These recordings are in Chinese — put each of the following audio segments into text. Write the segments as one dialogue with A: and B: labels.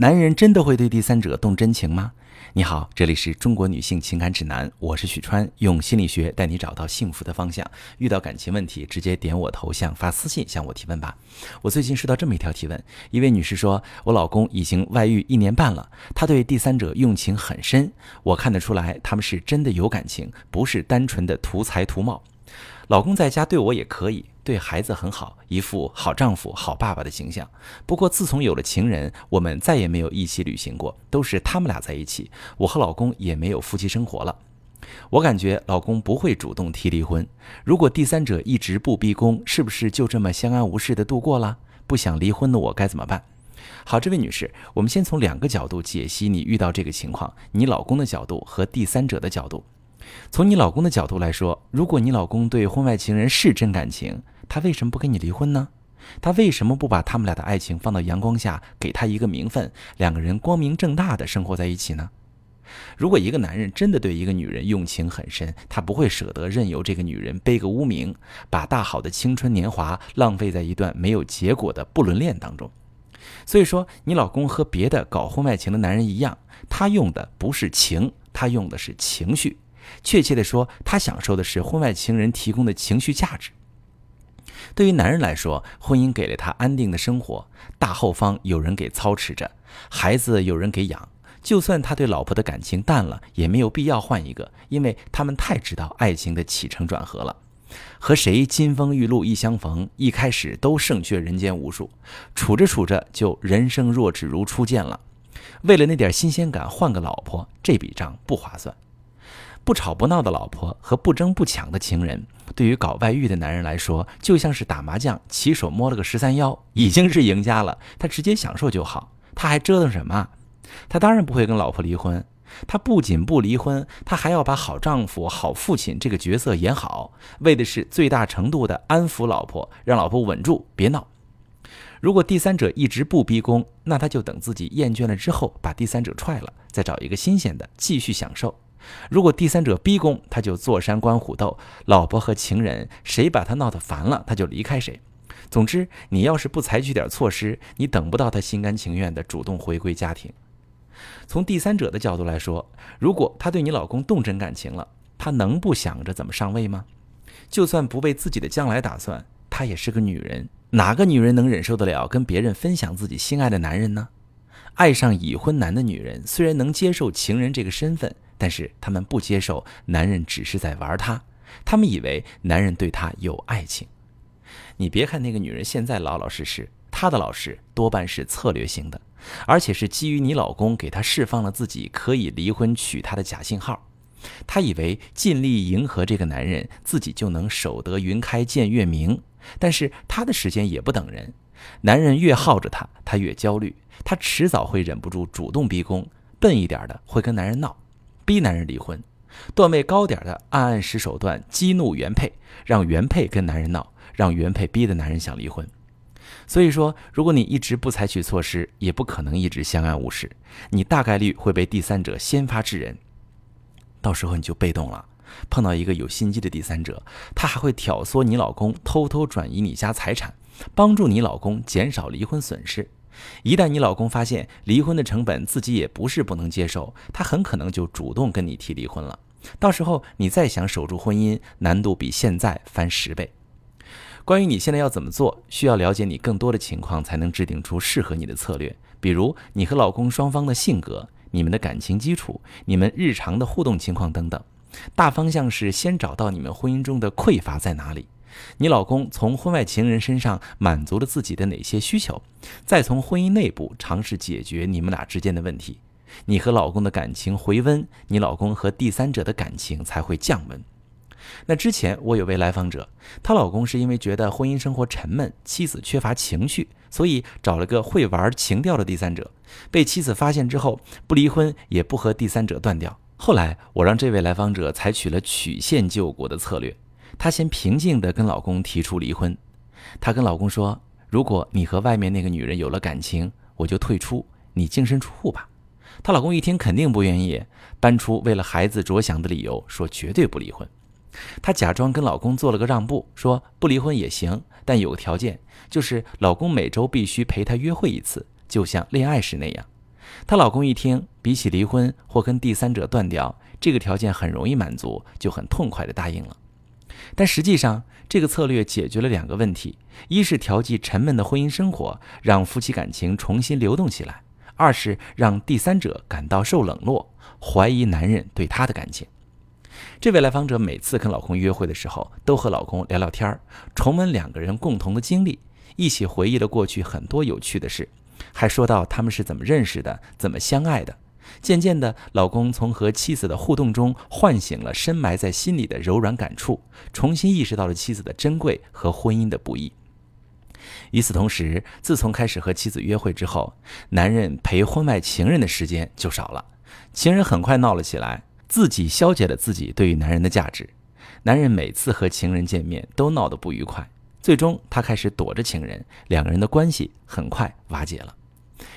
A: 男人真的会对第三者动真情吗？你好，这里是中国女性情感指南，我是许川，用心理学带你找到幸福的方向。遇到感情问题，直接点我头像发私信向我提问吧。我最近收到这么一条提问，一位女士说，我老公已经外遇一年半了，他对第三者用情很深，我看得出来他们是真的有感情，不是单纯的图财图貌。老公在家对我也可以，对孩子很好，一副好丈夫、好爸爸的形象。不过自从有了情人，我们再也没有一起旅行过，都是他们俩在一起。我和老公也没有夫妻生活了。我感觉老公不会主动提离婚。如果第三者一直不逼宫，是不是就这么相安无事的度过了？不想离婚的我该怎么办？好，这位女士，我们先从两个角度解析你遇到这个情况：你老公的角度和第三者的角度。从你老公的角度来说，如果你老公对婚外情人是真感情，他为什么不跟你离婚呢？他为什么不把他们俩的爱情放到阳光下，给他一个名分，两个人光明正大的生活在一起呢？如果一个男人真的对一个女人用情很深，他不会舍得任由这个女人背个污名，把大好的青春年华浪费在一段没有结果的不伦恋当中。所以说，你老公和别的搞婚外情的男人一样，他用的不是情，他用的是情绪。确切地说，他享受的是婚外情人提供的情绪价值。对于男人来说，婚姻给了他安定的生活，大后方有人给操持着，孩子有人给养。就算他对老婆的感情淡了，也没有必要换一个，因为他们太知道爱情的起承转合了。和谁金风玉露一相逢，一开始都胜却人间无数，处着处着就人生若只如初见了。为了那点新鲜感换个老婆，这笔账不划算。不吵不闹的老婆和不争不抢的情人，对于搞外遇的男人来说，就像是打麻将，起手摸了个十三幺，已经是赢家了。他直接享受就好，他还折腾什么？他当然不会跟老婆离婚。他不仅不离婚，他还要把好丈夫、好父亲这个角色演好，为的是最大程度的安抚老婆，让老婆稳住，别闹。如果第三者一直不逼宫，那他就等自己厌倦了之后，把第三者踹了，再找一个新鲜的继续享受。如果第三者逼宫，他就坐山观虎斗，老婆和情人谁把他闹得烦了，他就离开谁。总之，你要是不采取点措施，你等不到他心甘情愿的主动回归家庭。从第三者的角度来说，如果他对你老公动真感情了，他能不想着怎么上位吗？就算不为自己的将来打算，她也是个女人，哪个女人能忍受得了跟别人分享自己心爱的男人呢？爱上已婚男的女人，虽然能接受情人这个身份。但是他们不接受男人只是在玩她，他们以为男人对她有爱情。你别看那个女人现在老老实实，她的老实多半是策略性的，而且是基于你老公给她释放了自己可以离婚娶她的假信号。她以为尽力迎合这个男人，自己就能守得云开见月明。但是她的时间也不等人，男人越耗着她，她越焦虑，她迟早会忍不住主动逼宫，笨一点的会跟男人闹。逼男人离婚，段位高点的暗暗使手段激怒原配，让原配跟男人闹，让原配逼的男人想离婚。所以说，如果你一直不采取措施，也不可能一直相安无事。你大概率会被第三者先发制人，到时候你就被动了。碰到一个有心机的第三者，他还会挑唆你老公偷偷转移你家财产，帮助你老公减少离婚损失。一旦你老公发现离婚的成本自己也不是不能接受，他很可能就主动跟你提离婚了。到时候你再想守住婚姻，难度比现在翻十倍。关于你现在要怎么做，需要了解你更多的情况，才能制定出适合你的策略。比如你和老公双方的性格、你们的感情基础、你们日常的互动情况等等。大方向是先找到你们婚姻中的匮乏在哪里。你老公从婚外情人身上满足了自己的哪些需求？再从婚姻内部尝试解决你们俩之间的问题，你和老公的感情回温，你老公和第三者的感情才会降温。那之前我有位来访者，她老公是因为觉得婚姻生活沉闷，妻子缺乏情绪，所以找了个会玩情调的第三者。被妻子发现之后，不离婚也不和第三者断掉。后来我让这位来访者采取了曲线救国的策略。她先平静地跟老公提出离婚，她跟老公说：“如果你和外面那个女人有了感情，我就退出，你净身出户吧。”她老公一听肯定不愿意，搬出为了孩子着想的理由，说绝对不离婚。她假装跟老公做了个让步，说不离婚也行，但有个条件，就是老公每周必须陪她约会一次，就像恋爱时那样。她老公一听，比起离婚或跟第三者断掉，这个条件很容易满足，就很痛快地答应了。但实际上，这个策略解决了两个问题：一是调剂沉闷的婚姻生活，让夫妻感情重新流动起来；二是让第三者感到受冷落，怀疑男人对她的感情。这位来访者每次跟老公约会的时候，都和老公聊聊天儿，重温两个人共同的经历，一起回忆了过去很多有趣的事，还说到他们是怎么认识的，怎么相爱的。渐渐的，老公从和妻子的互动中唤醒了深埋在心里的柔软感触，重新意识到了妻子的珍贵和婚姻的不易。与此同时，自从开始和妻子约会之后，男人陪婚外情人的时间就少了，情人很快闹了起来。自己消解了自己对于男人的价值，男人每次和情人见面都闹得不愉快，最终他开始躲着情人，两个人的关系很快瓦解了。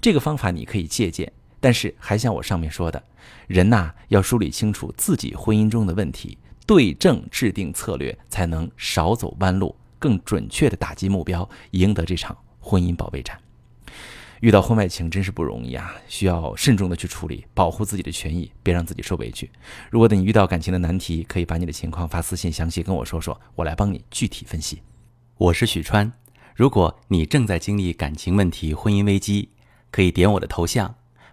A: 这个方法你可以借鉴，但是还像我上面说的，人呐要梳理清楚自己婚姻中的问题，对症制定策略，才能少走弯路，更准确的打击目标，赢得这场婚姻保卫战。遇到婚外情真是不容易啊，需要慎重的去处理，保护自己的权益，别让自己受委屈。如果你遇到感情的难题，可以把你的情况发私信，详细跟我说说，我来帮你具体分析。
B: 我是许川，如果你正在经历感情问题、婚姻危机，可以点我的头像，